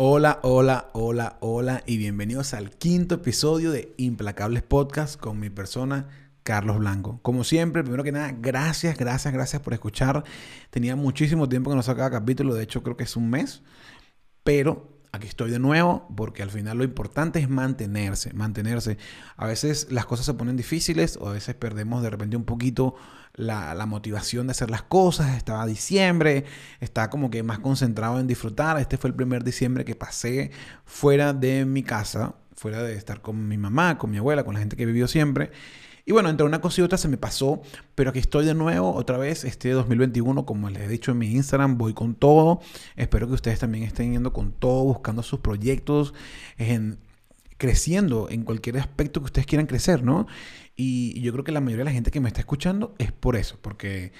Hola, hola, hola, hola y bienvenidos al quinto episodio de Implacables Podcast con mi persona Carlos Blanco. Como siempre, primero que nada, gracias, gracias, gracias por escuchar. Tenía muchísimo tiempo que no sacaba capítulo, de hecho creo que es un mes, pero aquí estoy de nuevo porque al final lo importante es mantenerse, mantenerse. A veces las cosas se ponen difíciles o a veces perdemos de repente un poquito la, motivación de hacer las cosas. Estaba diciembre, estaba como que más concentrado en disfrutar. Este fue el primer diciembre que pasé fuera de mi casa, fuera de estar con mi mamá, con mi abuela, con la gente que vivió siempre. Y bueno, entre una cosa y otra se me pasó, pero aquí estoy de nuevo, otra vez, este 2021, como les he dicho en mi Instagram, voy con todo. Espero que ustedes también estén yendo con todo, buscando sus proyectos, en, creciendo en cualquier aspecto que ustedes quieran crecer, ¿no? Y yo creo que la mayoría de la gente que me está escuchando es por eso, porque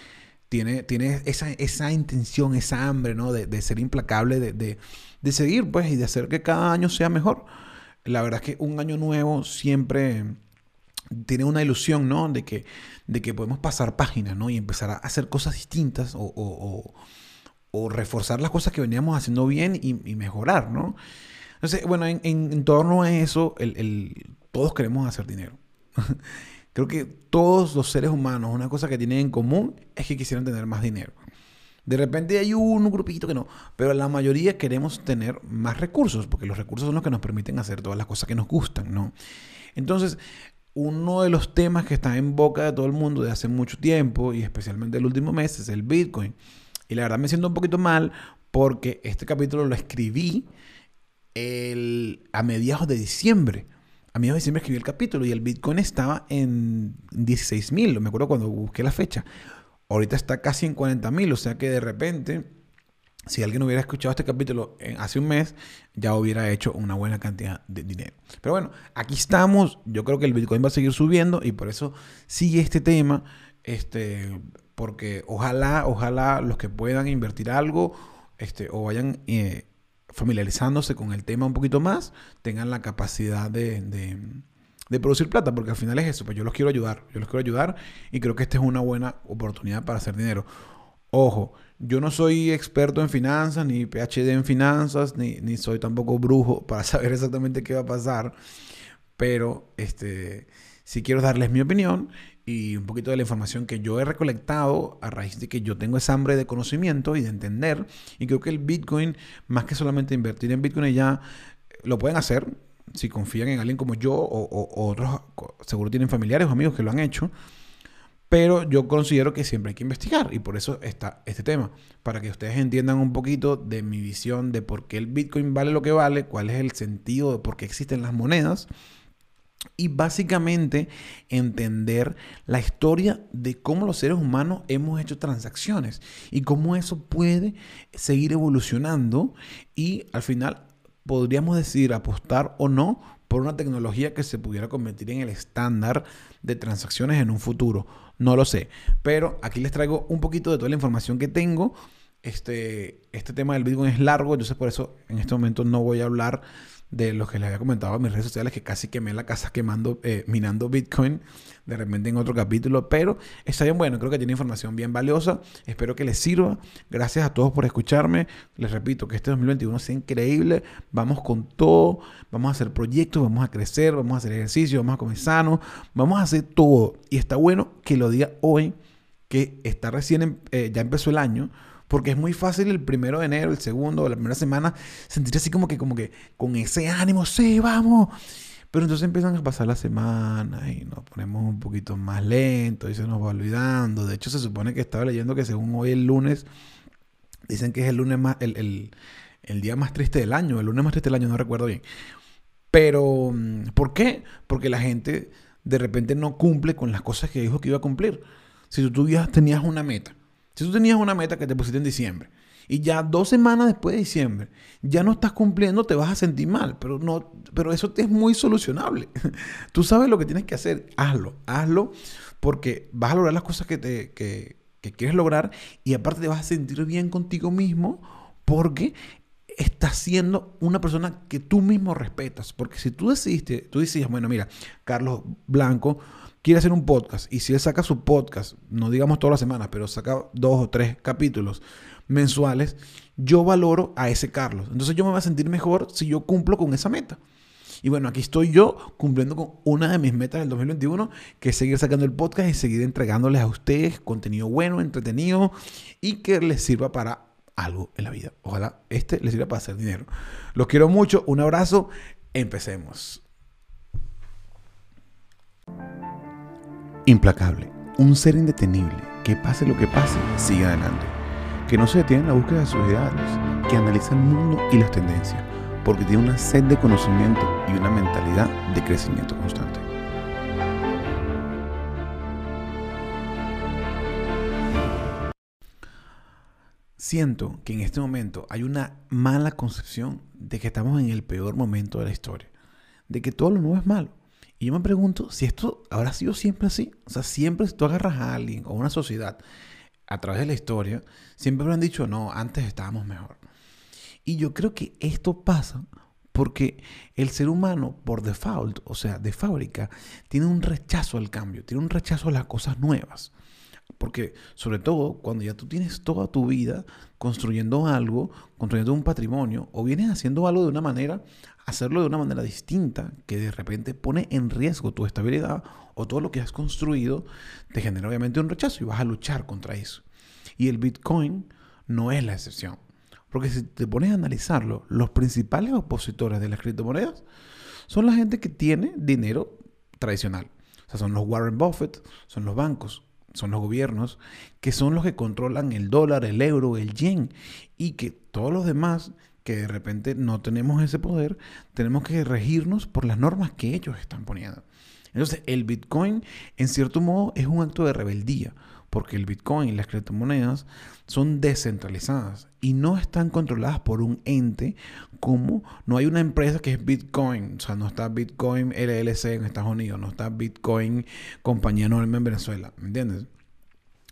tiene, tiene esa, esa intención, esa hambre, ¿no? De, ser implacable, de, de, de seguir, pues, y de hacer que cada año sea mejor. La verdad es que un año nuevo siempre tiene una ilusión, ¿no? De que, de que podemos pasar páginas, ¿no? Y empezar a hacer cosas distintas o, reforzar las cosas que veníamos haciendo bien y, mejorar, ¿no? Entonces, bueno, en, torno a eso, todos queremos hacer dinero. Creo que todos los seres humanos, una cosa que tienen en común es que quisieran tener más dinero. De repente hay un grupito que no, pero la mayoría queremos tener más recursos, porque los recursos son los que nos permiten hacer todas las cosas que nos gustan, ¿no? Entonces, uno de los temas que está en boca de todo el mundo de hace mucho tiempo y especialmente el último mes es el Bitcoin. Y la verdad me siento un poquito mal porque este capítulo lo escribí a mediados de diciembre. A mediados de diciembre escribí el capítulo y el Bitcoin estaba en 16 mil, me acuerdo cuando busqué la fecha. Ahorita está casi en 40 mil, o sea que de repente si alguien hubiera escuchado este capítulo hace un mes, ya hubiera hecho una buena cantidad de dinero. Pero bueno, aquí estamos. Yo creo que el Bitcoin va a seguir subiendo y por eso sigue este tema. Este, porque ojalá, ojalá los que puedan invertir algo este, o vayan eh, familiarizándose con el tema un poquito más, tengan la capacidad de, de, producir plata, porque al final es eso, pues yo los quiero ayudar, yo los quiero ayudar y creo que esta es una buena oportunidad para hacer dinero. Ojo, yo no soy experto en finanzas, ni PhD en finanzas, ni, soy tampoco brujo para saber exactamente qué va a pasar, pero este, sí quiero darles mi opinión y un poquito de la información que yo he recolectado a raíz de que yo tengo esa hambre de conocimiento y de entender. Y creo que el Bitcoin, más que solamente invertir en Bitcoin, ya lo pueden hacer si confían en alguien como yo o, o otros, seguro tienen familiares o amigos que lo han hecho. Pero yo considero que siempre hay que investigar y por eso está este tema, para que ustedes entiendan un poquito de mi visión de por qué el Bitcoin vale lo que vale, cuál es el sentido de por qué existen las monedas y básicamente entender la historia de cómo los seres humanos hemos hecho transacciones y cómo eso puede seguir evolucionando y al final podríamos decidir apostar o no por una tecnología que se pudiera convertir en el estándar de transacciones en un futuro. No lo sé. Pero aquí les traigo un poquito de toda la información que tengo. Este, este tema del Bitcoin es largo, entonces por eso en este momento no voy a hablar de lo que les había comentado en mis redes sociales, que casi quemé la casa quemando, eh, minando Bitcoin de repente en otro capítulo, pero está bien bueno, creo que tiene información bien valiosa, espero que les sirva, gracias a todos por escucharme, les repito que este 2021 sea increíble, vamos con todo, vamos a hacer proyectos, vamos a crecer, vamos a hacer ejercicio, vamos a comer sano, vamos a hacer todo, y está bueno que lo diga hoy, que está recién, eh, ya empezó el año, porque es muy fácil el primero de enero, el segundo, la primera semana, sentirse así como que, como que con ese ánimo, sí, vamos. Pero entonces empiezan a pasar las semanas y nos ponemos un poquito más lentos y se nos va olvidando. De hecho, se supone que estaba leyendo que según hoy el lunes, dicen que es el lunes más, el, el día más triste del año, el lunes más triste del año, no recuerdo bien. Pero, mm, ¿por qué? Porque la gente de repente no cumple con las cosas que dijo que iba a cumplir. Si tú ya tenías una meta si tú tenías una meta que te pusiste en diciembre y ya dos semanas después de diciembre ya no estás cumpliendo, te vas a sentir mal, pero, no, pero eso es muy solucionable. tú sabes lo que tienes que hacer, hazlo, hazlo porque vas a lograr las cosas que, te, que, quieres lograr y aparte te vas a sentir bien contigo mismo porque estás siendo una persona que tú mismo respetas. Porque si tú decidiste, tú decías, bueno, mira, Carlos Blanco quiere hacer un podcast y si él saca su podcast, no digamos todas las semanas, pero saca dos o tres capítulos mensuales, yo valoro a ese Carlos. Entonces yo me voy a sentir mejor si yo cumplo con esa meta. Y bueno, aquí estoy yo cumpliendo con una de mis metas del 2021, que es seguir sacando el podcast y seguir entregándoles a ustedes contenido bueno, entretenido y que les sirva para algo en la vida. Ojalá este les sirva para hacer dinero. Los quiero mucho, un abrazo, empecemos. Implacable, un ser indetenible, que pase lo que pase, sigue adelante, que no se detiene en la búsqueda de sus ideales, que analiza el mundo y las tendencias porque tiene una sed de conocimiento y una mentalidad de crecimiento constante. Siento que en este momento hay una mala concepción de que estamos en el peor momento de la historia, de que todo lo nuevo es malo. Y yo me pregunto si esto habrá sido siempre así. O sea, siempre si tú agarras a alguien o una sociedad a través de la historia, siempre habrán dicho, no, antes estábamos mejor. Y yo creo que esto pasa porque el ser humano, por default, o sea, de fábrica, tiene un rechazo al cambio, tiene un rechazo a las cosas nuevas. Porque sobre todo cuando ya tú tienes toda tu vida construyendo algo, construyendo un patrimonio, o vienes haciendo algo de una manera, hacerlo de una manera distinta, que de repente pone en riesgo tu estabilidad o todo lo que has construido, te genera obviamente un rechazo y vas a luchar contra eso. Y el Bitcoin no es la excepción. Porque si te pones a analizarlo, los principales opositores de las criptomonedas son la gente que tiene dinero tradicional. O sea, son los Warren Buffett, son los bancos, son los gobiernos, que son los que controlan el dólar, el euro, el yen. Y que todos los demás que de repente no tenemos ese poder, tenemos que regirnos por las normas que ellos están poniendo. Entonces, el Bitcoin, en cierto modo, es un acto de rebeldía porque el Bitcoin y las criptomonedas son descentralizadas y no están controladas por un ente como no hay una empresa que es Bitcoin, o sea, no está Bitcoin LLC en Estados Unidos, no está Bitcoin compañía enorme en Venezuela, ¿me entiendes?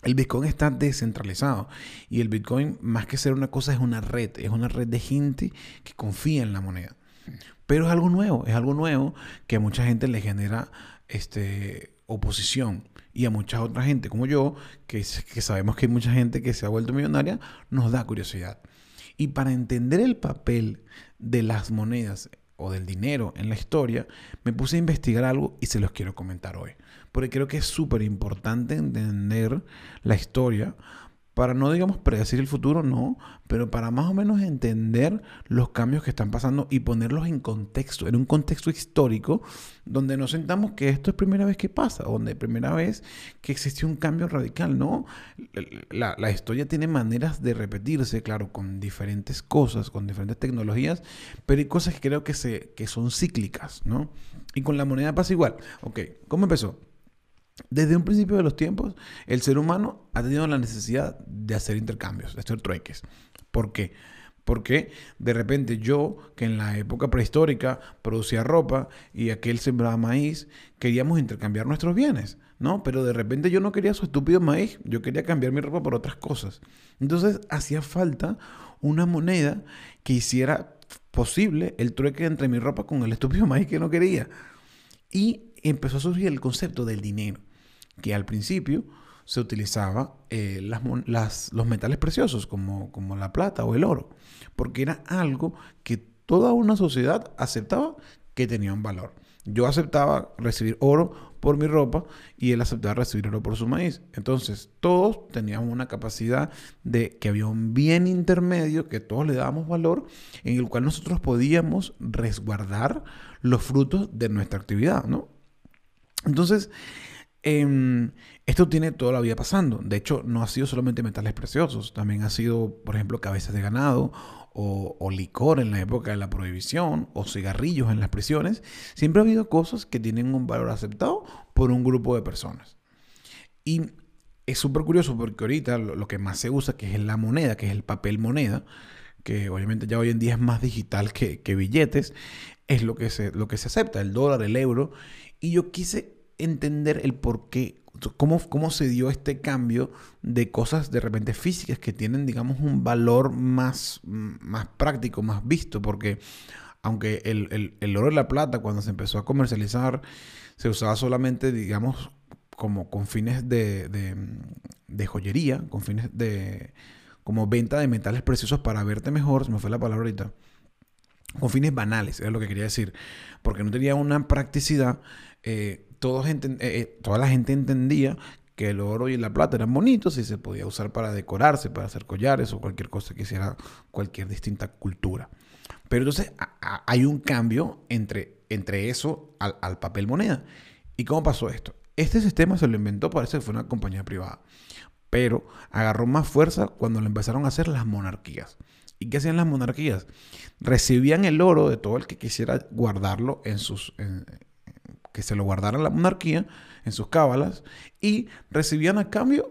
El Bitcoin está descentralizado y el Bitcoin más que ser una cosa es una red, es una red de gente que confía en la moneda. Pero es algo nuevo, es algo nuevo que a mucha gente le genera este, oposición y a mucha otra gente como yo, que, que sabemos que hay mucha gente que se ha vuelto millonaria, nos da curiosidad. Y para entender el papel de las monedas o del dinero en la historia, me puse a investigar algo y se los quiero comentar hoy. Porque creo que es súper importante entender la historia para no, digamos, predecir el futuro, no, pero para más o menos entender los cambios que están pasando y ponerlos en contexto, en un contexto histórico, donde nos sentamos que esto es primera vez que pasa, donde primera vez que existe un cambio radical, ¿no? La, la historia tiene maneras de repetirse, claro, con diferentes cosas, con diferentes tecnologías, pero hay cosas que creo que, se, que son cíclicas, ¿no? Y con la moneda pasa igual. Ok, ¿cómo empezó? Desde un principio de los tiempos, el ser humano ha tenido la necesidad de hacer intercambios, de hacer trueques. ¿Por qué? Porque de repente yo, que en la época prehistórica producía ropa y aquel sembraba maíz, queríamos intercambiar nuestros bienes, ¿no? Pero de repente yo no quería su estúpido maíz, yo quería cambiar mi ropa por otras cosas. Entonces hacía falta una moneda que hiciera posible el trueque entre mi ropa con el estúpido maíz que no quería. Y empezó a surgir el concepto del dinero que al principio se utilizaba eh, los metales preciosos como, como la plata o el oro, porque era algo que toda una sociedad aceptaba que tenía un valor. Yo aceptaba recibir oro por mi ropa y él aceptaba recibir oro por su maíz. Entonces, todos teníamos una capacidad de que había un bien intermedio que todos le dábamos valor, en el cual nosotros podíamos resguardar los frutos de nuestra actividad, ¿no? Entonces, Em, esto tiene toda la vida pasando. De hecho, no ha sido solamente metales preciosos, también ha sido, por ejemplo, cabezas de ganado o, licor en la época de la prohibición o cigarrillos en las prisiones. Siempre ha habido cosas que tienen un valor aceptado por un grupo de personas. Y es súper curioso porque ahorita lo, que más se usa, que es la moneda, que es el papel moneda, que obviamente ya hoy en día es más digital que, billetes, es lo que, se, lo que se acepta, el dólar, el euro. Y yo quise entender el por qué, cómo, cómo se dio este cambio de cosas de repente físicas que tienen, digamos, un valor más, más práctico, más visto, porque aunque el, el, el oro y la plata cuando se empezó a comercializar se usaba solamente, digamos, como con fines de, de, joyería, con fines de como venta de metales preciosos para verte mejor, se me fue la palabra ahorita, con fines banales, es lo que quería decir, porque no tenía una practicidad, eh, eh, eh, toda la gente entendía que el oro y la plata eran bonitos y se podía usar para decorarse, para hacer collares o cualquier cosa que hiciera cualquier distinta cultura. Pero entonces hay un cambio entre, entre eso al, al, papel moneda. ¿Y cómo pasó esto? Este sistema se lo inventó, parece que fue una compañía privada, pero agarró más fuerza cuando lo empezaron a hacer las monarquías. ¿Y qué hacían las monarquías? Recibían el oro de todo el que quisiera guardarlo en sus, que se lo guardaran la monarquía en sus cábalas y recibían a cambio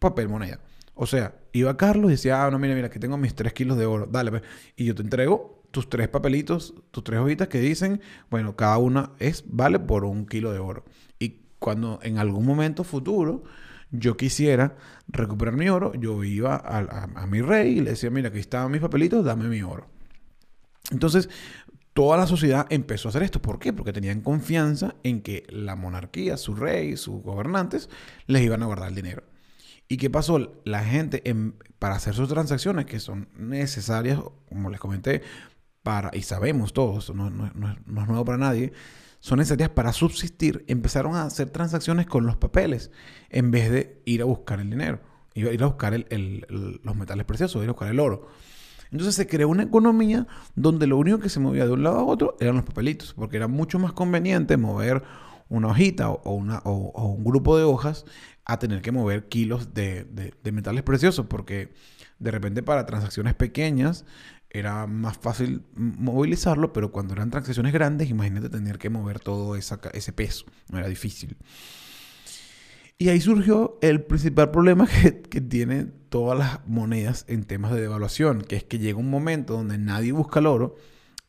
papel moneda. O sea, iba Carlos y decía, ah, no, mira, mira, aquí tengo mis tres kilos de oro, dale, pues". y yo te entrego tus tres papelitos, tus tres hojitas que dicen, bueno, cada una es, vale por un kilo de oro. Y cuando en algún momento futuro yo quisiera recuperar mi oro, yo iba a, a mi rey y le decía, mira, aquí están mis papelitos, dame mi oro. Entonces, toda la sociedad empezó a hacer esto. ¿Por qué? Porque tenían confianza en que la monarquía, su rey, sus gobernantes, les iban a guardar el dinero. ¿Y qué pasó? La gente, para hacer sus transacciones, que son necesarias, como les comenté, para, y sabemos todos, no, es nuevo para nadie, son necesarias para subsistir, empezaron a hacer transacciones con los papeles en vez de ir a buscar el dinero, ir a buscar los metales preciosos, ir a buscar el oro. Entonces se creó una economía donde lo único que se movía de un lado a otro eran los papelitos, porque era mucho más conveniente mover una hojita o, un grupo de hojas a tener que mover kilos de, metales preciosos, porque de repente para transacciones pequeñas era más fácil movilizarlo, pero cuando eran transacciones grandes, imagínate tener que mover todo ese peso, no era difícil. Y ahí surgió el principal problema que, que tiene todas las monedas en temas de devaluación, que es que llega un momento donde nadie busca el oro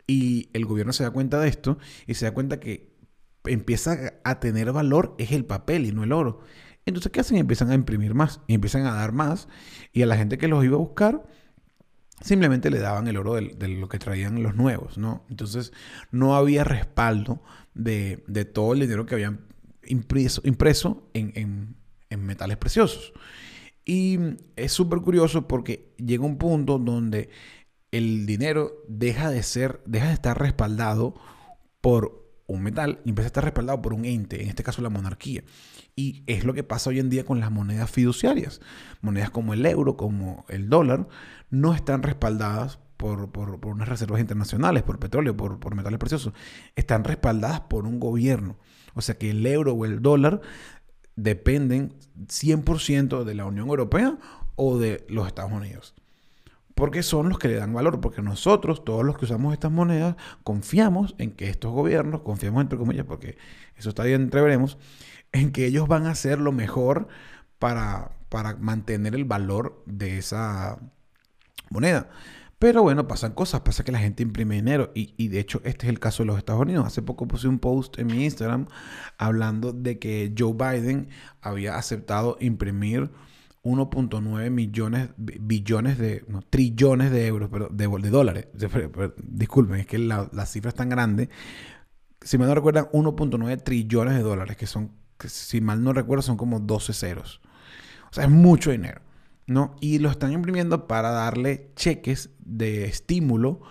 y el gobierno se da cuenta de esto y se da cuenta que empieza a tener valor es el papel y no el oro. Entonces, ¿qué hacen? Empiezan a imprimir más y empiezan a dar más y a la gente que los iba a buscar simplemente le daban el oro de, lo que traían los nuevos, ¿no? Entonces, no había respaldo de, todo el dinero que habían impreso, impreso en, en metales preciosos. Y es súper curioso porque llega un punto donde el dinero deja de ser, deja de estar respaldado por un metal empieza a estar respaldado por un ente, en este caso la monarquía. Y es lo que pasa hoy en día con las monedas fiduciarias. Monedas como el euro, como el dólar, no están respaldadas por, unas reservas internacionales, por petróleo, por, por metales preciosos. Están respaldadas por un gobierno. O sea que el euro o el dólar dependen 100% de la Unión Europea o de los Estados Unidos. Porque son los que le dan valor, porque nosotros, todos los que usamos estas monedas, confiamos en que estos gobiernos, confiamos entre comillas, porque eso está bien, entreveremos, en que ellos van a hacer lo mejor para, para mantener el valor de esa moneda. Pero bueno, pasan cosas, pasa que la gente imprime dinero y, de hecho este es el caso de los Estados Unidos. Hace poco puse un post en mi Instagram hablando de que Joe Biden había aceptado imprimir 1.9 millones, billones de, trillones de euros, pero de, dólares. disculpen, es que la, cifra es tan grande. Si me no recuerdan, 1.9 trillones de dólares, que son, si mal no recuerdo, son como 12 ceros. O sea, es mucho dinero. ¿No? Y lo están imprimiendo para darle cheques de estímulo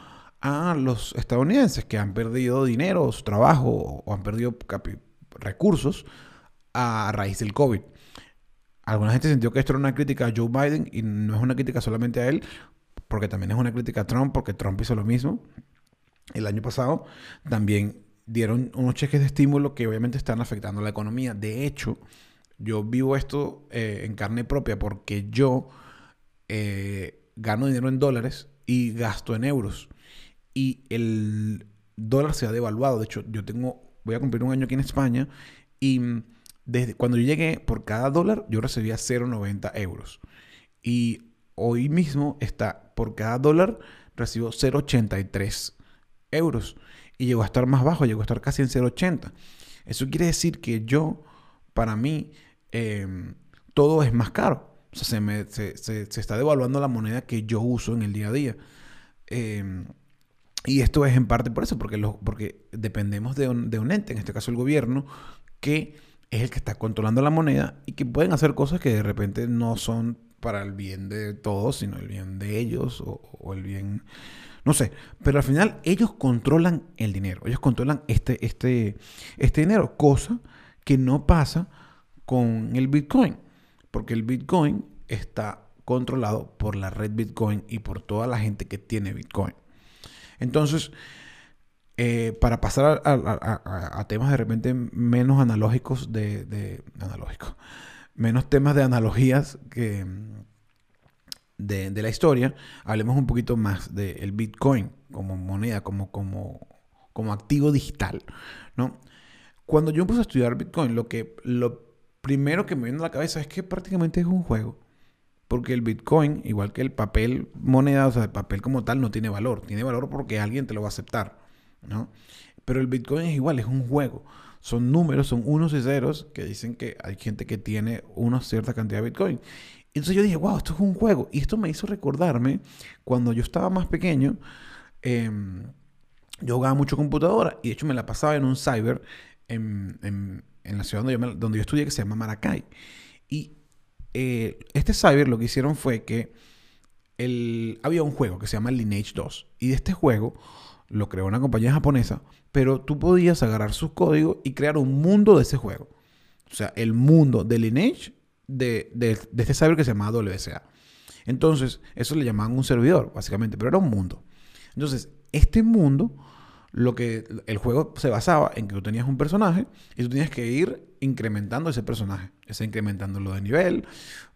a los estadounidenses que han perdido dinero, su trabajo o han perdido recursos a raíz del COVID. Alguna gente sintió que esto era una crítica a Joe Biden y no es una crítica solamente a él, porque también es una crítica a Trump, porque Trump hizo lo mismo el año pasado. También dieron unos cheques de estímulo que obviamente están afectando la economía. De hecho, yo vivo esto eh, en carne propia porque yo eh, gano dinero en dólares y gasto en euros. Y el dólar se ha devaluado. De hecho, yo tengo, voy a cumplir un año aquí en España y desde cuando yo llegué por cada dólar yo recibía 0,90 euros. Y hoy mismo está por cada dólar recibo 0,83 euros. Y llegó a estar más bajo, llegó a estar casi en 0,80. Eso quiere decir que yo, para mí, Em, todo es más caro. O se, se, está devaluando la moneda que yo uso en el día a día. Em, y esto es en parte por eso, porque, porque dependemos de un, de un, ente, en este caso el gobierno, que es el que está controlando la moneda y que pueden hacer cosas que de repente no son para el bien de todos, sino el bien de ellos o, el bien, no sé, pero al final ellos controlan el dinero, ellos controlan este, este, este dinero, cosa que no pasa con el Bitcoin, porque el Bitcoin está controlado por la red Bitcoin y por toda la gente que tiene Bitcoin. Entonces, eh, para pasar a, temas de repente menos analógicos de, de analógicos, menos temas de analogías que de, la historia, hablemos un poquito más del Bitcoin como moneda, como, como, como activo digital, ¿no? Cuando yo empecé a estudiar Bitcoin, lo, que, lo primero que me viene a la cabeza es que prácticamente es un juego. Porque el Bitcoin, igual que el papel moneda, o sea, el papel como tal, no tiene valor. Tiene valor porque alguien te lo va a aceptar, ¿no? Pero el Bitcoin es igual, es un juego son números, son unos y ceros que dicen que hay gente que tiene una cierta cantidad de Bitcoin. Entonces yo dije, wow, esto es un juego. Y esto me hizo recordarme cuando yo estaba más pequeño, em, yo jugaba mucho computadora y de hecho me la pasaba en un cyber en, en, la ciudad donde yo, donde yo, estudié que se llama Maracay. Y eh, este cyber lo que hicieron fue que el, había un juego que se llama Lineage 2. Y de este juego lo creó una compañía japonesa, pero tú podías agarrar sus códigos y crear un mundo de ese juego. O sea, el mundo de Lineage de, de, este server que se llamaba WSA. Entonces, eso le llamaban un servidor, básicamente, pero era un mundo. Entonces, este mundo, lo que el juego se basaba en que tú tenías un personaje y tú tenías que ir incrementando ese personaje, ese incrementándolo de nivel,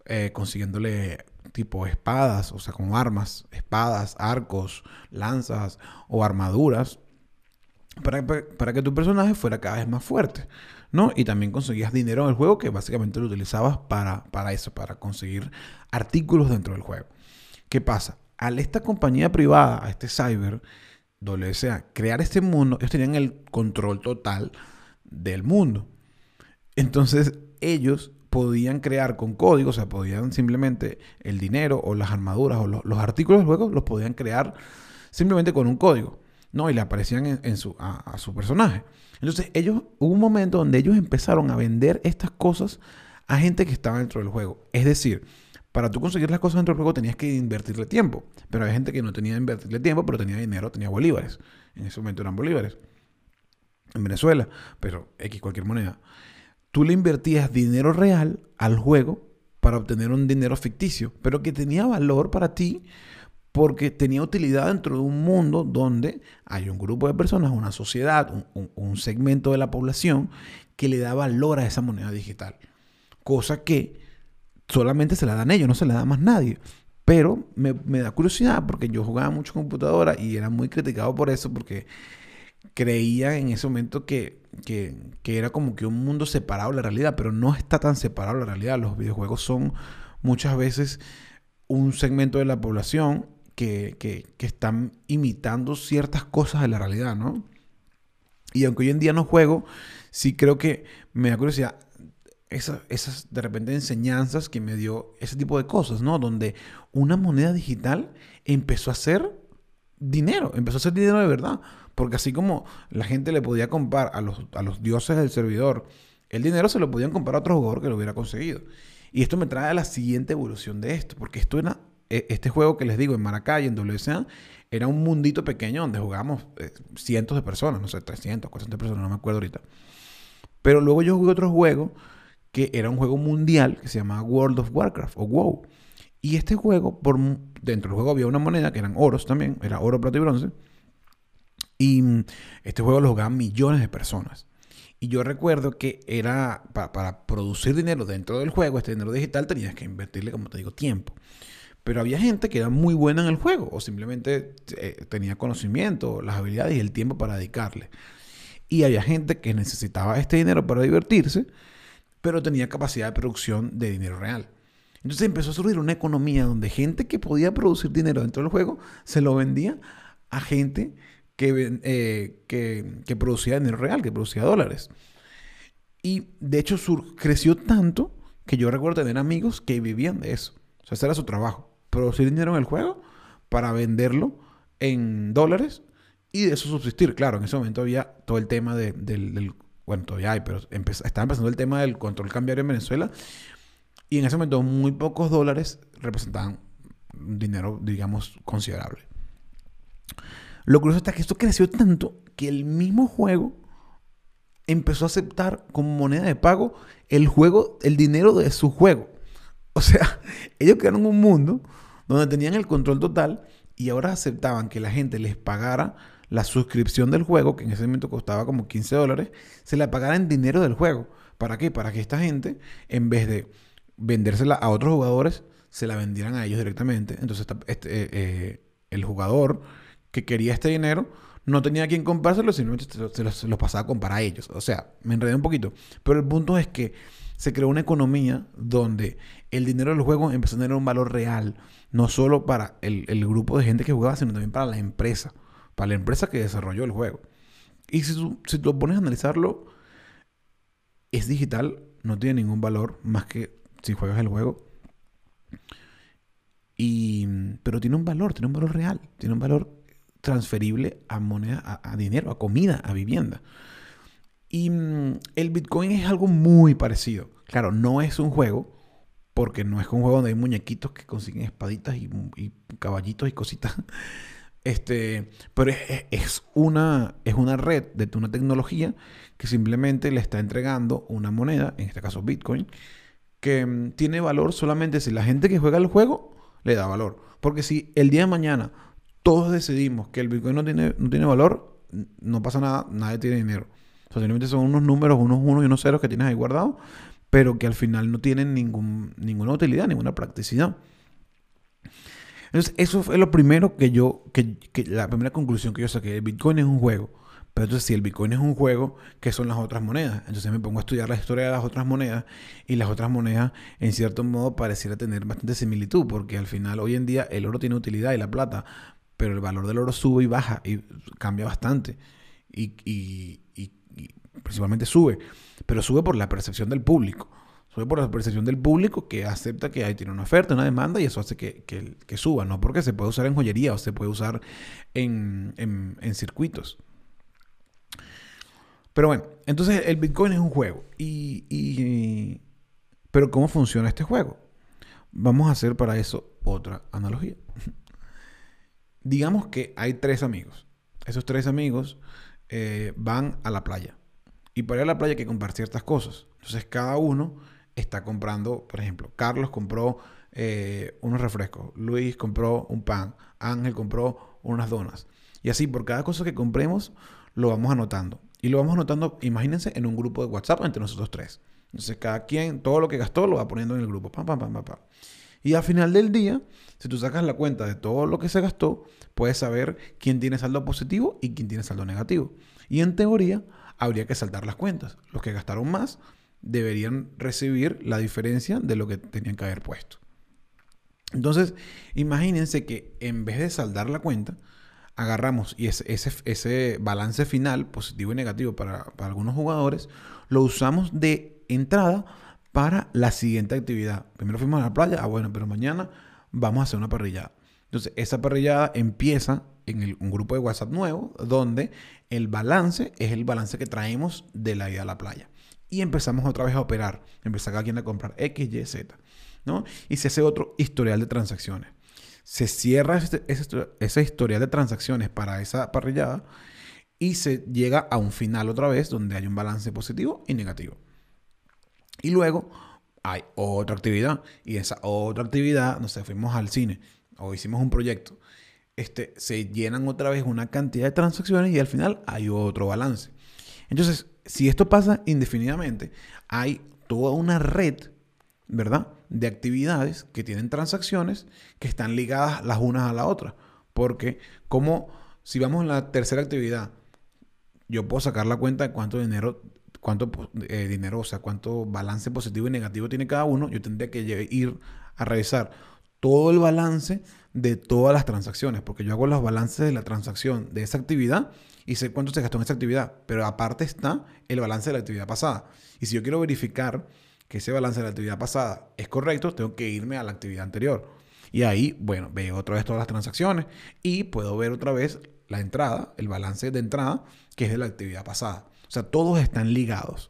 eh, consiguiéndole tipo espadas, o sea, como armas, espadas, arcos, lanzas o armaduras, para, para, que tu personaje fuera cada vez más fuerte, ¿no? Y también conseguías dinero en el juego que básicamente lo utilizabas para, para eso, para conseguir artículos dentro del juego. ¿Qué pasa? Al esta compañía privada, a este cyber, WSA, crear este mundo, ellos tenían el control total del mundo. Entonces, ellos podían crear con código, o sea, podían simplemente el dinero o las armaduras o los, artículos del juego los podían crear simplemente con un código, ¿no? Y le aparecían en, su, a, su personaje. Entonces, ellos, hubo un momento donde ellos empezaron a vender estas cosas a gente que estaba dentro del juego. Es decir, para tú conseguir las cosas dentro del juego tenías que invertirle tiempo. Pero hay gente que no tenía que invertirle tiempo, pero tenía dinero, tenía bolívares. En ese momento eran bolívares. En Venezuela, pero X cualquier moneda tú le invertías dinero real al juego para obtener un dinero ficticio, pero que tenía valor para ti porque tenía utilidad dentro de un mundo donde hay un grupo de personas, una sociedad, un, segmento de la población que le da valor a esa moneda digital. Cosa que solamente se la dan ellos, no se la da más nadie. Pero me, me da curiosidad porque yo jugaba mucho computadora y era muy criticado por eso porque creía en ese momento que, era como que un mundo separado de la realidad, pero no está tan separado de la realidad. Los videojuegos son muchas veces un segmento de la población que, están imitando ciertas cosas de la realidad, ¿no? Y aunque hoy en día no juego, sí creo que me da curiosidad esas, esas de repente enseñanzas que me dio ese tipo de cosas, ¿no? Donde una moneda digital empezó a ser dinero, empezó a ser dinero de verdad. Porque así como la gente le podía comprar a los, a los dioses del servidor, el dinero se lo podían comprar a otro jugador que lo hubiera conseguido. Y esto me trae a la siguiente evolución de esto, porque esto era, e, este juego que les digo en Maracay, en WSA, era un mundito pequeño donde jugábamos eh, cientos de personas, no sé, 300, 400 personas, no me acuerdo ahorita. Pero luego yo jugué otro juego que era un juego mundial que se llamaba World of Warcraft o WoW. Y este juego, por, dentro del juego había una moneda que eran oros también, era oro, plata y bronce. Y mm, este juego lo jugaban millones de personas. Y yo recuerdo que era para, producir dinero dentro del juego, este dinero digital, tenías que invertirle, como te digo, tiempo. Pero había gente que era muy buena en el juego o simplemente eh, tenía conocimiento, las habilidades y el tiempo para dedicarle. Y había gente que necesitaba este dinero para divertirse, pero tenía capacidad de producción de dinero real. Entonces empezó a surgir una economía donde gente que podía producir dinero dentro del juego se lo vendía a gente que, eh, que, producía dinero real, que producía dólares. Y de hecho creció tanto que yo recuerdo tener amigos que vivían de eso. O sea, ese era su trabajo. Producir dinero en el juego para venderlo en dólares y de eso subsistir. Claro, en ese momento había todo el tema del, bueno, todavía hay, pero estaba empezando el tema del control cambiario en Venezuela. Y en ese momento muy pocos dólares representaban dinero, digamos, considerable. Lo curioso está que esto creció tanto que el mismo juego empezó a aceptar como moneda de pago el juego, el dinero de su juego. O sea, ellos crearon un mundo donde tenían el control total y ahora aceptaban que la gente les pagara la suscripción del juego, que en ese momento costaba como 15 dólares, se la pagara en dinero del juego. ¿Para qué? Para que esta gente, en vez de vendérsela a otros jugadores, se la vendieran a ellos directamente. Entonces, este, eh, eh, el jugador que quería este dinero no tenía quien comprárselo, sino se los, se los pasaba a comprar a ellos. O sea, me enredé un poquito. Pero el punto es que se creó una economía donde el dinero del juego empezó a tener un valor real, no solo para el, el grupo de gente que jugaba, sino también para la empresa para la empresa que desarrolló el juego. Y si tú, si pones a analizarlo, es digital, no tiene ningún valor más que si juegas el juego. Y, pero tiene un valor, tiene un valor real, tiene un valor transferible a moneda, a, dinero, a comida, a vivienda. Y mm, el Bitcoin es algo muy parecido. Claro, no es un juego, porque no es un juego donde hay muñequitos que consiguen espaditas y caballitos y cositas, este, pero es, una, es una red de una tecnología que simplemente le está entregando una moneda, en este caso Bitcoin, que mm, tiene valor solamente si la gente que juega el juego le da valor. Porque si el día de mañana todos decidimos que el Bitcoin no tiene, no tiene valor, no pasa nada, nadie tiene dinero. simplemente son unos números, unos unos y unos ceros que tienes ahí guardados, pero que al final no tienen ningún, ninguna utilidad, ninguna practicidad. Entonces, eso fue lo primero que yo, que, la primera conclusión que yo saqué. El Bitcoin es un juego. Pero entonces, si el Bitcoin es un juego, ¿qué son las otras monedas? Entonces me pongo a estudiar la historia de las otras monedas y las otras monedas, en cierto modo, pareciera tener bastante similitud, porque al final, hoy en día, el oro tiene utilidad y la plata, pero el valor del oro sube y baja y cambia bastante. y, y, y principalmente sube, pero sube por la percepción del público por la percepción del público que acepta que ahí tiene una oferta, una demanda y eso hace que, que, suba, ¿no? Porque se puede usar en joyería o se puede usar en, en, circuitos. Pero bueno, entonces el Bitcoin es un juego. Y, y, pero ¿cómo funciona este juego? Vamos a hacer para eso otra analogía. Digamos que hay tres amigos. Esos tres amigos eh, van a la playa. Y para ir a la playa hay que comprar ciertas cosas. Entonces cada uno está comprando, por ejemplo, Carlos compró eh, unos refrescos, Luis compró un pan, Ángel compró unas donas. Y así, por cada cosa que compremos, lo vamos anotando. Y lo vamos anotando, imagínense, en un grupo de WhatsApp entre nosotros tres. Entonces, cada quien, todo lo que gastó, lo va poniendo en el grupo. Pam, pam, pam, pam, pam. Y al final del día, si tú sacas la cuenta de todo lo que se gastó, puedes saber quién tiene saldo positivo y quién tiene saldo negativo. Y en teoría, habría que saltar las cuentas. Los que gastaron más deberían recibir la diferencia de lo que tenían que haber puesto. Entonces, imagínense que en vez de saldar la cuenta, agarramos y ese, ese, balance final, positivo y negativo para, para, algunos jugadores, lo usamos de entrada para la siguiente actividad. Primero fuimos a la playa, ah bueno, pero mañana vamos a hacer una parrillada. Entonces, esa parrillada empieza en un grupo de WhatsApp nuevo, donde el balance es el balance que traemos de la ida a la playa y empezamos otra vez a operar. Empieza cada quien a comprar X, Y, Z. ¿no? Y se hace otro historial de transacciones. Se cierra ese, ese, historial de transacciones para esa parrillada y se llega a un final otra vez donde hay un balance positivo y negativo. Y luego hay otra actividad y esa otra actividad, no sé, fuimos al cine o hicimos un proyecto. Este, se llenan otra vez una cantidad de transacciones y al final hay otro balance. Entonces, si esto pasa indefinidamente, hay toda una red, ¿verdad? De actividades que tienen transacciones que están ligadas las unas a la otra. Porque como si vamos a la tercera actividad, yo puedo sacar la cuenta de cuánto dinero, cuánto eh, dinero, o sea, cuánto balance positivo y negativo tiene cada uno. Yo tendría que ir a revisar todo el balance de todas las transacciones, porque yo hago los balances de la transacción de esa actividad y sé cuánto se gastó en esa actividad, pero aparte está el balance de la actividad pasada. Y si yo quiero verificar que ese balance de la actividad pasada es correcto, tengo que irme a la actividad anterior. Y ahí, bueno, veo otra vez todas las transacciones y puedo ver otra vez la entrada, el balance de entrada, que es de la actividad pasada. O sea, todos están ligados.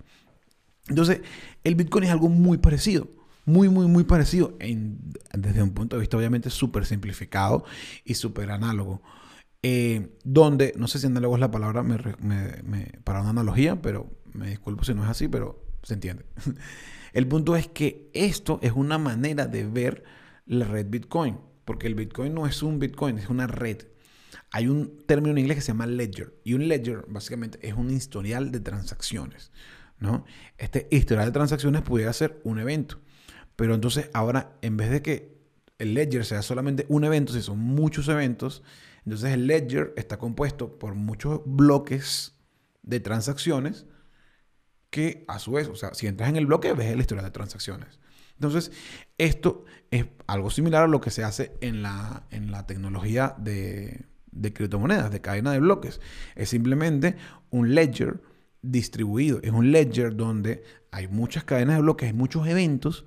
Entonces, el Bitcoin es algo muy parecido. Muy, muy, muy parecido. desde un punto de vista, obviamente, súper simplificado y súper análogo. Eh, donde, no sé si análogo es la palabra para una analogía, pero me disculpo si no es así, pero se entiende. El punto es que esto es una manera de ver la red Bitcoin, porque el Bitcoin no es un Bitcoin, es una red. Hay un término en inglés que se llama ledger, y un ledger básicamente es un historial de transacciones. ¿no? Este historial de transacciones pudiera ser un evento, pero entonces ahora en vez de que el ledger sea solamente un evento, si son muchos eventos, entonces el ledger está compuesto por muchos bloques de transacciones que a su vez, o sea, si entras en el bloque, ves el historial de transacciones. Entonces, esto es algo similar a lo que se hace en la, en la tecnología de, de criptomonedas, de cadena de bloques. Es simplemente un ledger distribuido. Es un ledger donde hay muchas cadenas de bloques, hay muchos eventos,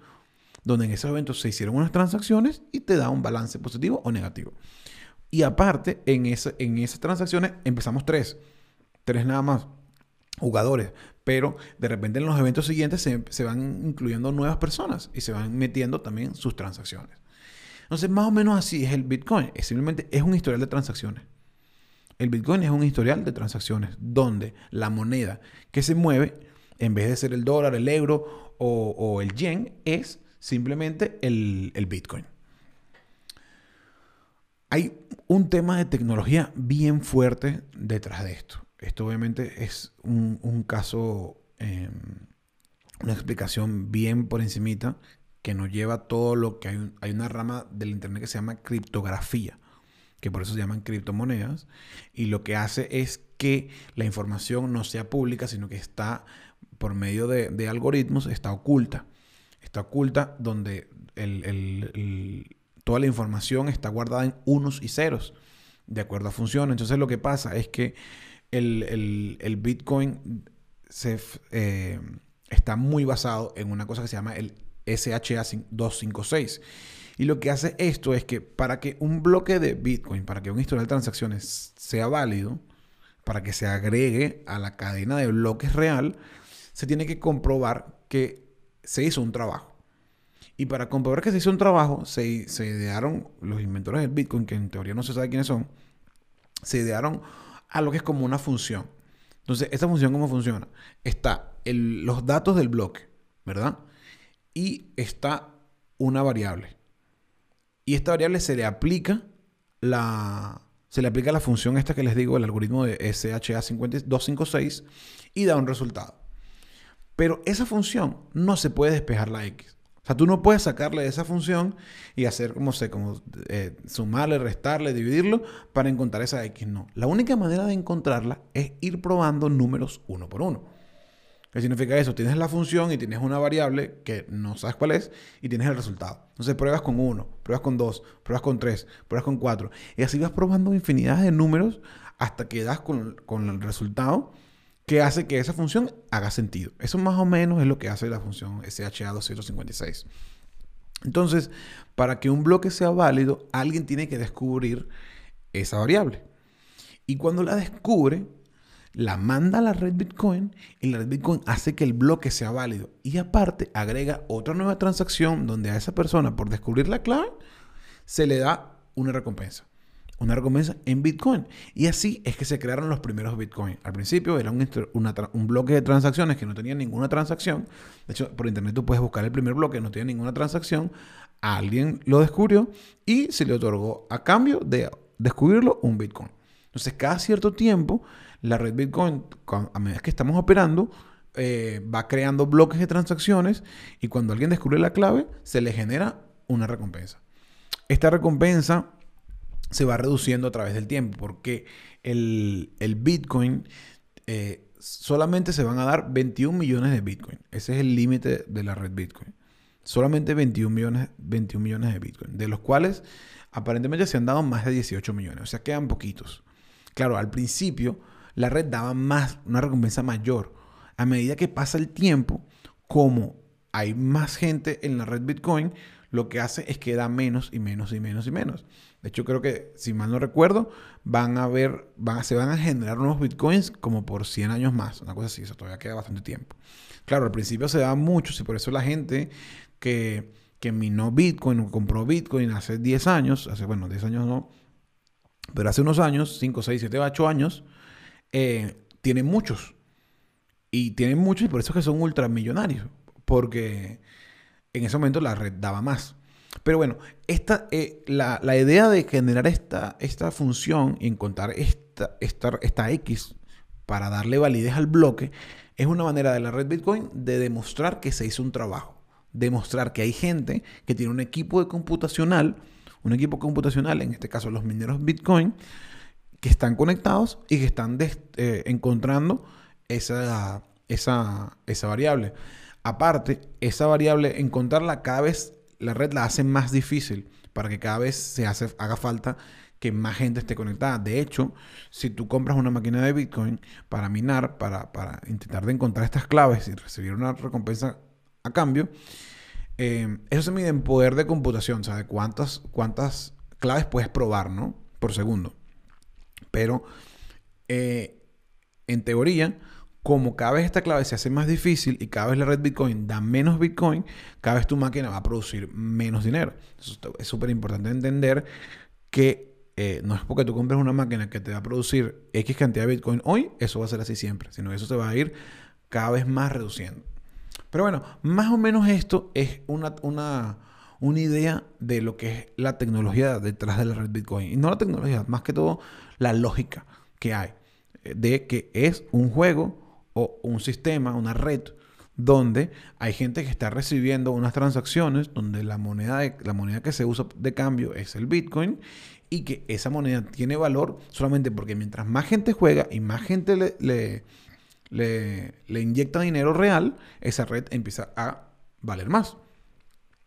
donde en esos eventos se hicieron unas transacciones y te da un balance positivo o negativo. Y aparte, en, en esas transacciones empezamos tres, tres nada más jugadores, pero de repente en los eventos siguientes se, van incluyendo nuevas personas y se van metiendo también sus transacciones. Entonces, más o menos así es el Bitcoin. Es simplemente es un historial de transacciones. El Bitcoin es un historial de transacciones donde la moneda que se mueve, en vez de ser el dólar, el euro o, el yen, es simplemente el, Bitcoin. Hay un tema de tecnología bien fuerte detrás de esto. Esto obviamente es un, caso, em, una explicación bien por encimita que nos lleva todo lo que hay, hay una rama del Internet que se llama criptografía, que por eso se llaman criptomonedas, y lo que hace es que la información no sea pública, sino que está por medio de, algoritmos, está oculta. Está oculta donde toda la información está guardada en unos y ceros, de acuerdo a funciones. Entonces lo que pasa es que el, Bitcoin se, eh, está muy basado en una cosa que se llama el SHA-256. Y lo que hace esto es que para que un bloque de Bitcoin, para que un historial de transacciones sea válido, para que se agregue a la cadena de bloques real, se tiene que comprobar que se hizo un trabajo. Y para comprobar que se hizo un trabajo, se, idearon los inventores del Bitcoin, que en teoría no se sabe quiénes son, se idearon a lo que es como una función. Entonces, ¿esta función cómo funciona? Está los datos del bloque, ¿verdad? Y está una variable. Y esta variable se le aplica la, se le aplica la función esta que les digo, el algoritmo de SHA-256 y da un resultado. Pero esa función no se puede despejar la X. O sea, tú no puedes sacarle esa función y hacer, como sé, como eh, sumarle, restarle, dividirlo para encontrar esa X. No. La única manera de encontrarla es ir probando números uno por uno. ¿Qué significa eso? Tienes la función y tienes una variable que no sabes cuál es y tienes el resultado. Entonces pruebas con uno, pruebas con dos, pruebas con tres, pruebas con cuatro. Y así vas probando infinidad de números hasta que das con, el resultado que hace que esa función haga sentido. Eso más o menos es lo que hace la función SHA-256. Entonces, para que un bloque sea válido, alguien tiene que descubrir esa variable. Y cuando la descubre, la manda a la red Bitcoin y la red Bitcoin hace que el bloque sea válido. Y aparte agrega otra nueva transacción donde a esa persona por descubrir la clave se le da una recompensa. Una recompensa en Bitcoin. Y así es que se crearon los primeros Bitcoin. Al principio era un, bloque de transacciones que no tenía ninguna transacción. De hecho, por internet tú puedes buscar el primer bloque, no tiene ninguna transacción. Alguien lo descubrió y se le otorgó a cambio de descubrirlo un Bitcoin. Entonces, cada cierto tiempo la red Bitcoin, a medida que estamos operando, eh, va creando bloques de transacciones y cuando alguien descubre la clave, se le genera una recompensa. Esta recompensa se va reduciendo a través del tiempo porque el, Bitcoin eh, solamente se van a dar 21 millones de Bitcoin. Ese es el límite de la red Bitcoin. Solamente 21 millones, 21 millones de Bitcoin, de los cuales aparentemente se han dado más de 18 millones. O sea, quedan poquitos. Claro, al principio la red daba más, una recompensa mayor. A medida que pasa el tiempo, como hay más gente en la red Bitcoin, lo que hace es que da menos y menos y menos y menos. De hecho, creo que, si mal no recuerdo, van a ver, se van a generar nuevos bitcoins como por 100 años más. Una cosa así, eso todavía queda bastante tiempo. Claro, al principio se da mucho, y por eso la gente que, que minó bitcoin o compró bitcoin hace 10 años, hace, bueno, 10 años no, pero hace unos años, 5, 6, 7, 8 años, eh, tiene muchos. Y tienen muchos y por eso es que son ultramillonarios. Porque en ese momento la red daba más. Pero bueno, esta, eh, la, idea de generar esta, esta función y encontrar esta, esta, esta X para darle validez al bloque es una manera de la red Bitcoin de demostrar que se hizo un trabajo. Demostrar que hay gente que tiene un equipo de computacional, un equipo computacional, en este caso los mineros Bitcoin, que están conectados y que están eh, encontrando esa, esa, esa variable. Aparte, esa variable, encontrarla cada vez la red la hace más difícil para que cada vez se hace, haga falta que más gente esté conectada. De hecho, si tú compras una máquina de Bitcoin para minar, para, intentar de encontrar estas claves y recibir una recompensa a cambio, eh, eso se mide en poder de computación, o sea, de cuántas, cuántas claves puedes probar, ¿no? Por segundo. Pero, eh, en teoría, como cada vez esta clave se hace más difícil y cada vez la red Bitcoin da menos Bitcoin, cada vez tu máquina va a producir menos dinero. es súper importante entender que eh, no es porque tú compres una máquina que te va a producir X cantidad de Bitcoin hoy, eso va a ser así siempre, sino que eso se va a ir cada vez más reduciendo. Pero bueno, más o menos esto es una, una, una idea de lo que es la tecnología detrás de la red Bitcoin. Y no la tecnología, más que todo la lógica que hay eh, de que es un juego o un sistema, una red, donde hay gente que está recibiendo unas transacciones donde la moneda, de, la moneda que se usa de cambio es el Bitcoin y que esa moneda tiene valor solamente porque mientras más gente juega y más gente le, le, inyecta dinero real, esa red empieza a valer más.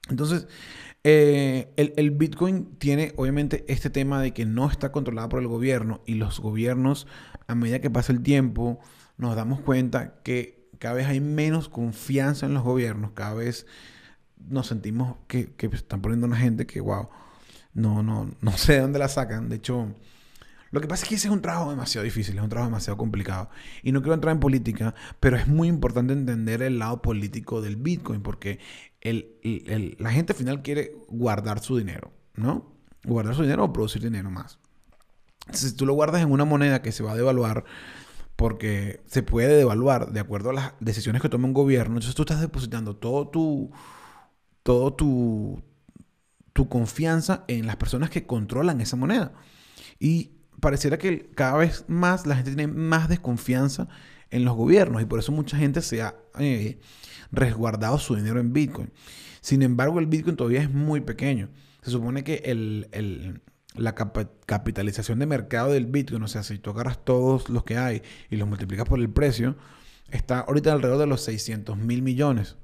Entonces, eh, el, el, Bitcoin tiene obviamente este tema de que no está controlado por el gobierno y los gobiernos, a medida que pasa el tiempo, nos damos cuenta que cada vez hay menos confianza en los gobiernos, cada vez nos sentimos que, están poniendo una gente que, wow, no, no, no sé de dónde la sacan. De hecho, lo que pasa es que ese es un trabajo demasiado difícil, es un trabajo demasiado complicado. Y no quiero entrar en política, pero es muy importante entender el lado político del Bitcoin, porque la gente al final quiere guardar su dinero, ¿no? Guardar su dinero o producir dinero más. Si tú lo guardas en una moneda que se va a devaluar, porque se puede devaluar de acuerdo a las decisiones que toma un gobierno. Entonces tú estás depositando todo tu, todo tu, tu confianza en las personas que controlan esa moneda. Y pareciera que cada vez más la gente tiene más desconfianza en los gobiernos y por eso mucha gente se ha eh, resguardado su dinero en Bitcoin. Sin embargo, el Bitcoin todavía es muy pequeño. Se supone que el, la capitalización de mercado del Bitcoin, o sea, si tú agarras todos los que hay y los multiplicas por el precio, está ahorita alrededor de los 600 mil millones.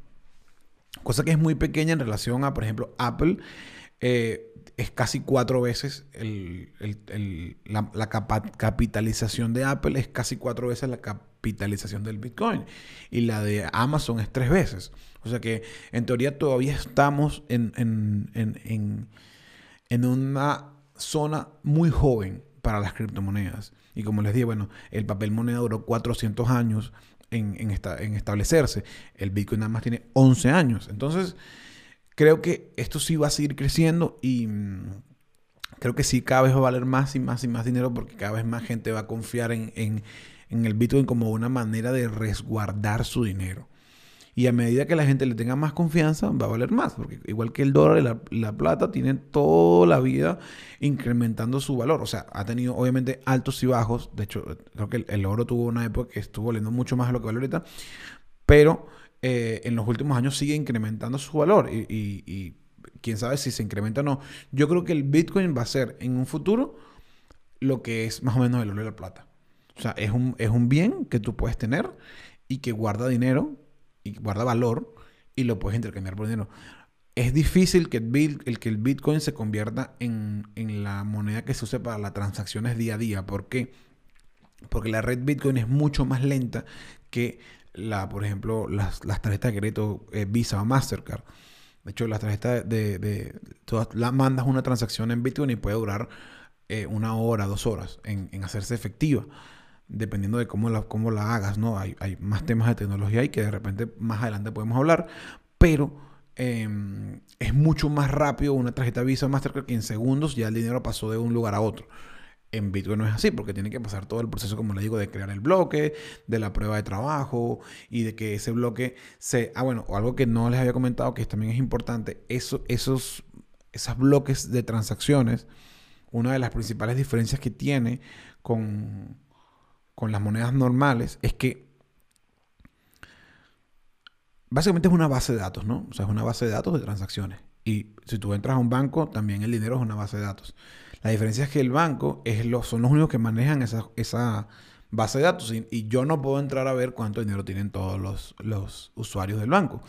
Cosa que es muy pequeña en relación a, por ejemplo, Apple. Eh, es casi cuatro veces la, capitalización de Apple es casi cuatro veces la capitalización del Bitcoin. Y la de Amazon es tres veces. O sea que en teoría todavía estamos en, en, en, en una zona muy joven para las criptomonedas. Y como les dije, bueno, el papel moneda duró 400 años en, en, en establecerse. El Bitcoin nada más tiene 11 años. Entonces, creo que esto sí va a seguir creciendo y mm, creo que sí cada vez va a valer más y más y más dinero porque cada vez más gente va a confiar en, en el Bitcoin como una manera de resguardar su dinero. Y a medida que la gente le tenga más confianza, va a valer más. Porque igual que el dólar y la, plata, tienen toda la vida incrementando su valor. O sea, ha tenido obviamente altos y bajos. De hecho, creo que el, oro tuvo una época que estuvo valiendo mucho más de lo que vale ahorita. Pero eh, en los últimos años sigue incrementando su valor. Y, quién sabe si se incrementa o no. Yo creo que el Bitcoin va a ser en un futuro lo que es más o menos el oro y la plata. O sea, es un, es un bien que tú puedes tener y que guarda dinero y guarda valor y lo puedes intercambiar por dinero. Es difícil que el, que el Bitcoin se convierta en, la moneda que se use para las transacciones día a día. ¿Por qué? Porque la red Bitcoin es mucho más lenta que la, por ejemplo, las, tarjetas de crédito eh, Visa o Mastercard. De hecho, la tarjeta de, de, la mandas una transacción en Bitcoin y puede durar eh, una hora, dos horas en, en, hacerse efectiva, dependiendo de cómo la, cómo la hagas, ¿no? Hay, hay más temas de tecnología y que de repente más adelante podemos hablar, pero em, es mucho más rápido una tarjeta Visa Mastercard que en segundos ya el dinero pasó de un lugar a otro. En Bitcoin no es así, porque tiene que pasar todo el proceso, como le digo, de crear el bloque, de la prueba de trabajo y de que ese bloque se... Ah, bueno, algo que no les había comentado, que también es importante, eso, esos, esos bloques de transacciones, una de las principales diferencias que tiene con, con las monedas normales es que básicamente es una base de datos, ¿no? O sea, es una base de datos de transacciones. Y si tú entras a un banco, también el dinero es una base de datos. La diferencia es que el banco es son los únicos que manejan esa, base de datos y, yo no puedo entrar a ver cuánto dinero tienen todos los, los, usuarios del banco.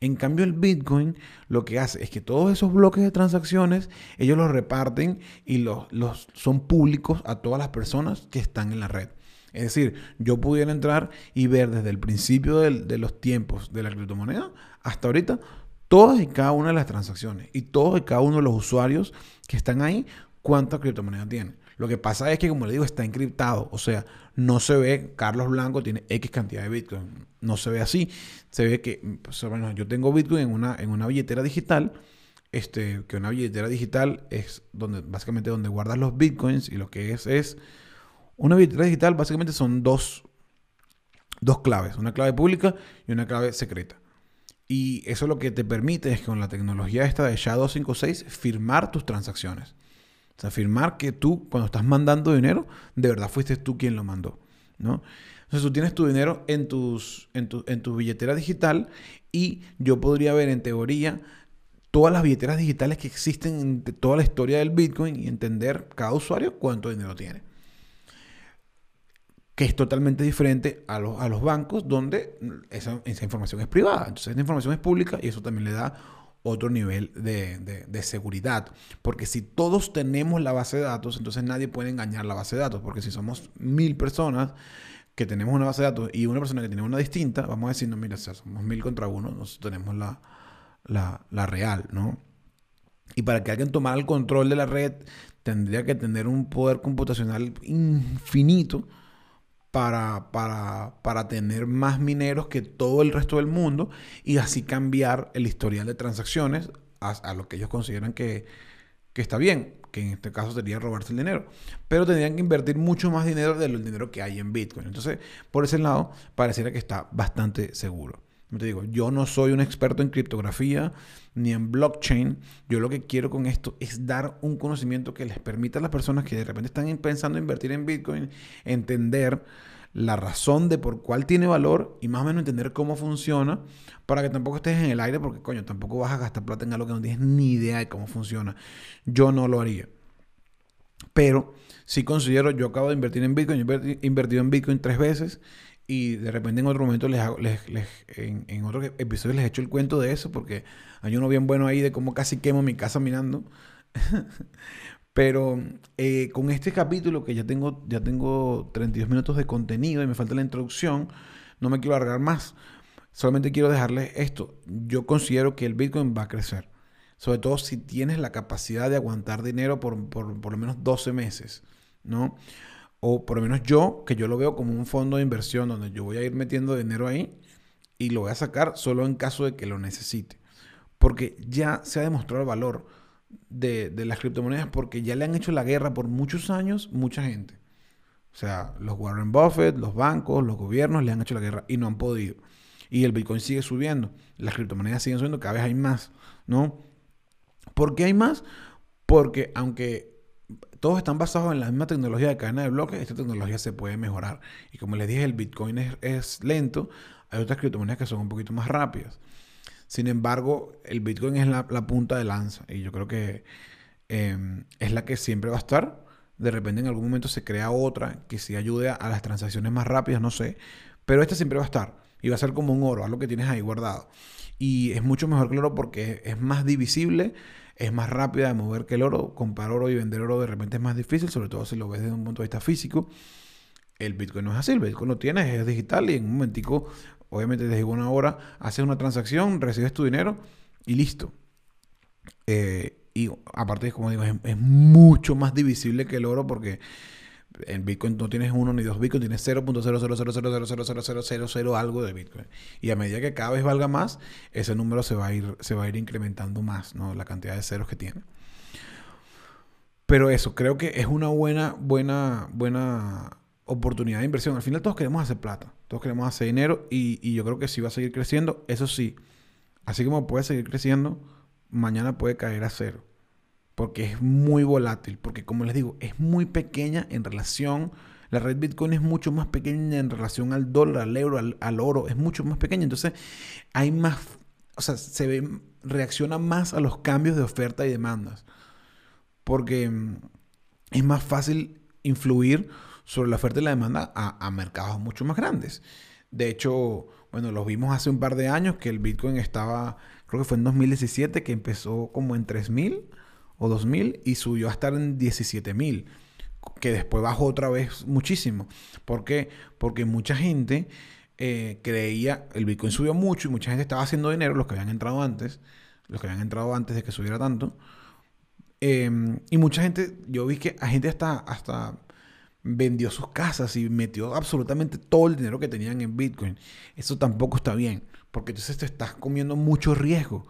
En cambio, el Bitcoin lo que hace es que todos esos bloques de transacciones, ellos los reparten y los, los son públicos a todas las personas que están en la red. Es decir, yo pudiera entrar y ver desde el principio de los tiempos de la criptomoneda hasta ahorita todas y cada una de las transacciones y todos y cada uno de los usuarios que están ahí cuántas criptomonedas tiene. Lo que pasa es que, como le digo, está encriptado. O sea, no se ve, Carlos Blanco tiene X cantidad de Bitcoin. No se ve así. Se ve que, pues, bueno, yo tengo Bitcoin en una, en una billetera digital. Este, que una billetera digital es donde, básicamente, donde guardas los Bitcoins. Y lo que es, es, una billetera digital básicamente son dos, dos claves. Una clave pública y una clave secreta. Y eso lo que te permite es con la tecnología esta de SHA-256 firmar tus transacciones. O sea, afirmar que tú, cuando estás mandando dinero, de verdad fuiste tú quien lo mandó, ¿no? Entonces tú tienes tu dinero en, tus, en, tu, en tu billetera digital y yo podría ver en teoría todas las billeteras digitales que existen en toda la historia del Bitcoin y entender cada usuario cuánto dinero tiene. Que es totalmente diferente a los, a los bancos donde esa, esa información es privada. Entonces esa información es pública y eso también le da otro nivel de, seguridad. Porque si todos tenemos la base de datos, entonces nadie puede engañar la base de datos. Porque si somos mil personas que tenemos una base de datos y una persona que tiene una distinta, vamos a decir, no, mira, somos mil contra uno, nosotros tenemos la, la, la real, ¿no? Y para que alguien tomara el control de la red, tendría que tener un poder computacional infinito para, para, tener más mineros que todo el resto del mundo y así cambiar el historial de transacciones a, lo que ellos consideran que, que, está bien, que en este caso sería robarse el dinero. Pero tendrían que invertir mucho más dinero del dinero que hay en Bitcoin. Entonces, por ese lado, pareciera que está bastante seguro. Te digo, yo no soy un experto en criptografía ni en blockchain. Yo lo que quiero con esto es dar un conocimiento que les permita a las personas que de repente están pensando en invertir en Bitcoin, entender la razón de por cuál tiene valor y más o menos entender cómo funciona para que tampoco estés en el aire porque coño, tampoco vas a gastar plata en algo que no tienes ni idea de cómo funciona. Yo no lo haría. Pero si considero, yo acabo de invertir en Bitcoin, he invertido en Bitcoin tres veces y de repente en otro momento les, hago, les, en, en otro episodio les hecho el cuento de eso porque hay uno bien bueno ahí de cómo casi quemo mi casa mirando. Pero eh, con este capítulo que ya tengo, ya tengo 32 minutos de contenido y me falta la introducción, no me quiero alargar más. Solamente quiero dejarles esto. Yo considero que el Bitcoin va a crecer. Sobre todo si tienes la capacidad de aguantar dinero por, por, por lo menos 12 meses, ¿no? O por lo menos yo, que yo lo veo como un fondo de inversión donde yo voy a ir metiendo dinero ahí y lo voy a sacar solo en caso de que lo necesite. Porque ya se ha demostrado el valor de, las criptomonedas porque ya le han hecho la guerra por muchos años mucha gente. O sea, los Warren Buffett, los bancos, los gobiernos le han hecho la guerra y no han podido. Y el Bitcoin sigue subiendo, las criptomonedas siguen subiendo, cada vez hay más, ¿no? ¿Por qué hay más? Porque aunque todos están basados en la misma tecnología de cadena de bloques, esta tecnología se puede mejorar. Y como les dije, el Bitcoin es, lento, hay otras criptomonedas que son un poquito más rápidas. Sin embargo, el Bitcoin es la, punta de lanza y yo creo que em, es la que siempre va a estar. De repente en algún momento se crea otra que sí ayude a, las transacciones más rápidas, no sé. Pero esta siempre va a estar y va a ser como un oro, algo que tienes ahí guardado. Y es mucho mejor oro porque es más divisible, es más rápida de mover que el oro. Comprar oro y vender oro de repente es más difícil, sobre todo si lo ves desde un punto de vista físico. El Bitcoin no es así, el Bitcoin lo tienes, es digital y en un momentico, obviamente desde una hora, haces una transacción, recibes tu dinero y listo. Eh, y aparte, como digo, es, mucho más divisible que el oro porque en Bitcoin no tienes uno ni dos Bitcoin, tienes 0.000000000 algo de Bitcoin. Y a medida que cada vez valga más, ese número se va a ir, se va a ir incrementando más, ¿no? La cantidad de ceros que tiene. Pero eso, creo que es una buena, buena, buena oportunidad de inversión. Al final todos queremos hacer plata, todos queremos hacer dinero y, y yo creo que sí va a seguir creciendo. Eso sí, así como puede seguir creciendo, mañana puede caer a cero. Porque es muy volátil, porque como les digo, es muy pequeña en relación, la red Bitcoin es mucho más pequeña en relación al dólar, al euro, al, al oro, es mucho más pequeña. Entonces hay más, o sea, se ve, reacciona más a los cambios de oferta y demandas porque mm, es más fácil influir sobre la oferta y la demanda a, mercados mucho más grandes. De hecho, bueno, los vimos hace un par de años que el Bitcoin estaba, creo que fue en 2017, que empezó como en 3.000 o 2.000 y subió a estar en 17.000, que después bajó otra vez muchísimo. ¿Por qué? Porque mucha gente eh, creía, el Bitcoin subió mucho y mucha gente estaba haciendo dinero, los que habían entrado antes, los que habían entrado antes de que subiera tanto, Em, y mucha gente, yo vi que a gente hasta, hasta vendió sus casas y metió absolutamente todo el dinero que tenían en Bitcoin. Eso tampoco está bien, porque entonces te estás comiendo mucho riesgo.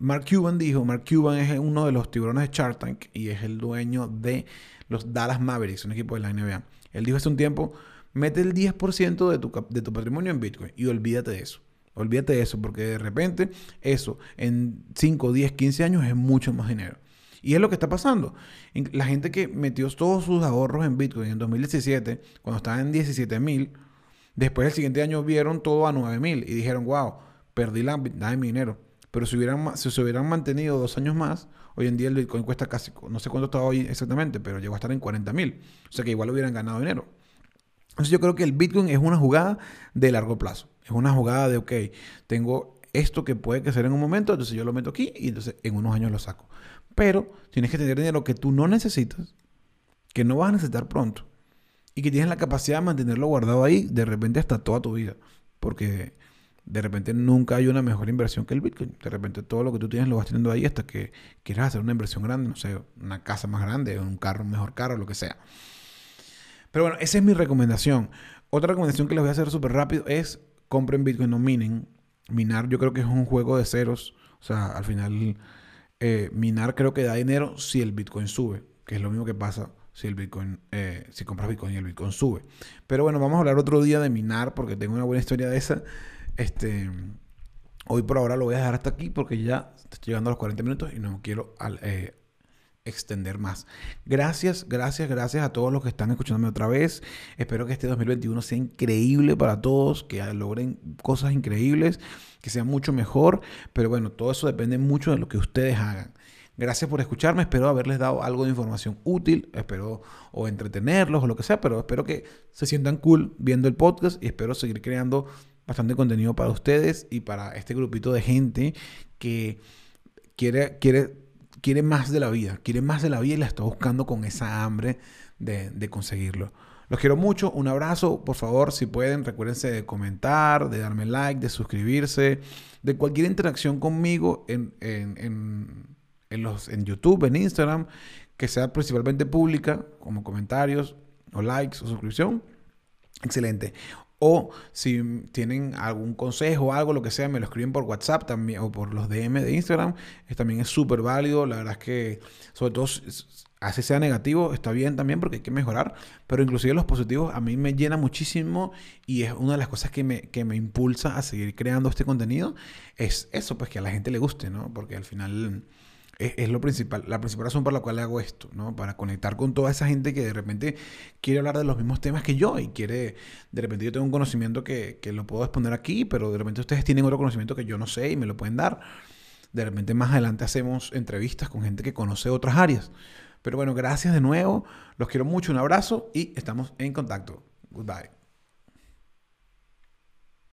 Mark Cuban dijo, Mark Cuban es uno de los tiburones de Shark Tank y es el dueño de los Dallas Mavericks, un equipo de la NBA. Él dijo hace un tiempo, mete el 10% de tu, de tu patrimonio en Bitcoin y olvídate de eso. Olvídate de eso, porque de repente eso en 5, 10, 15 años es mucho más dinero. Y es lo que está pasando. La gente que metió todos sus ahorros en Bitcoin en 2017, cuando estaban en 17 mil, después el siguiente año vieron todo a 9 mil y dijeron, wow, perdí la mitad de mi dinero. Pero si, hubieran, se hubieran mantenido dos años más, hoy en día el Bitcoin cuesta casi, no sé cuánto está hoy exactamente, pero llegó a estar en 40 mil. O sea que igual hubieran ganado dinero. Entonces yo creo que el Bitcoin es una jugada de largo plazo. Es una jugada de, ok, tengo esto que puede crecer en un momento, entonces yo lo meto aquí y entonces en unos años lo saco. Pero tienes que tener dinero que tú no necesitas, que no vas a necesitar pronto y que tienes la capacidad de mantenerlo guardado ahí de repente hasta toda tu vida. Porque de repente nunca hay una mejor inversión que el Bitcoin. De repente todo lo que tú tienes lo vas teniendo ahí hasta que quieras hacer una inversión grande, no sé, una casa más grande, un carro, un mejor carro, lo que sea. Pero bueno, esa es mi recomendación. Otra recomendación que les voy a hacer súper rápido es compren Bitcoin, no minen. Minar yo creo que es un juego de ceros. O sea, al final eh, minar creo que da dinero si el Bitcoin sube, que es lo mismo que pasa si el Bitcoin, eh, si compras Bitcoin y el Bitcoin sube. Pero bueno, vamos a hablar otro día de minar porque tengo una buena historia de esa. Este, hoy por ahora lo voy a dejar hasta aquí porque ya estoy llegando a los 40 minutos y no quiero eh, extender más. Gracias, gracias, gracias a todos los que están escuchándome otra vez. Espero que este 2021 sea increíble para todos, que logren cosas increíbles, que sea mucho mejor. Pero bueno, todo eso depende mucho de lo que ustedes hagan. Gracias por escucharme, espero haberles dado algo de información útil, espero o entretenerlos o lo que sea, pero espero que se sientan cool viendo el podcast y espero seguir creando bastante contenido para ustedes y para este grupito de gente que quiere, quiere quiere más de la vida, quiere más de la vida y la está buscando con esa hambre de, conseguirlo. Los quiero mucho, un abrazo, por favor, si pueden, recuérdense de comentar, de darme like, de suscribirse, de cualquier interacción conmigo en, los, en YouTube, en Instagram, que sea principalmente pública, como comentarios o likes o suscripción. Excelente. O si tienen algún consejo o algo, lo que sea, me lo escriben por WhatsApp también o por los DM de Instagram. Es, también es súper válido. La verdad es que, sobre todo, así sea negativo, está bien también porque hay que mejorar. Pero inclusive los positivos a mí me llena muchísimo y es una de las cosas que me, que me impulsa a seguir creando este contenido. Es eso, pues que a la gente le guste, ¿no? Porque al final es, lo principal, la principal razón por la cual hago esto, ¿no? Para conectar con toda esa gente que de repente quiere hablar de los mismos temas que yo y quiere, de repente yo tengo un conocimiento que, que lo puedo exponer aquí, pero de repente ustedes tienen otro conocimiento que yo no sé y me lo pueden dar. De repente más adelante hacemos entrevistas con gente que conoce otras áreas. Pero bueno, gracias de nuevo, los quiero mucho, un abrazo y estamos en contacto. Goodbye.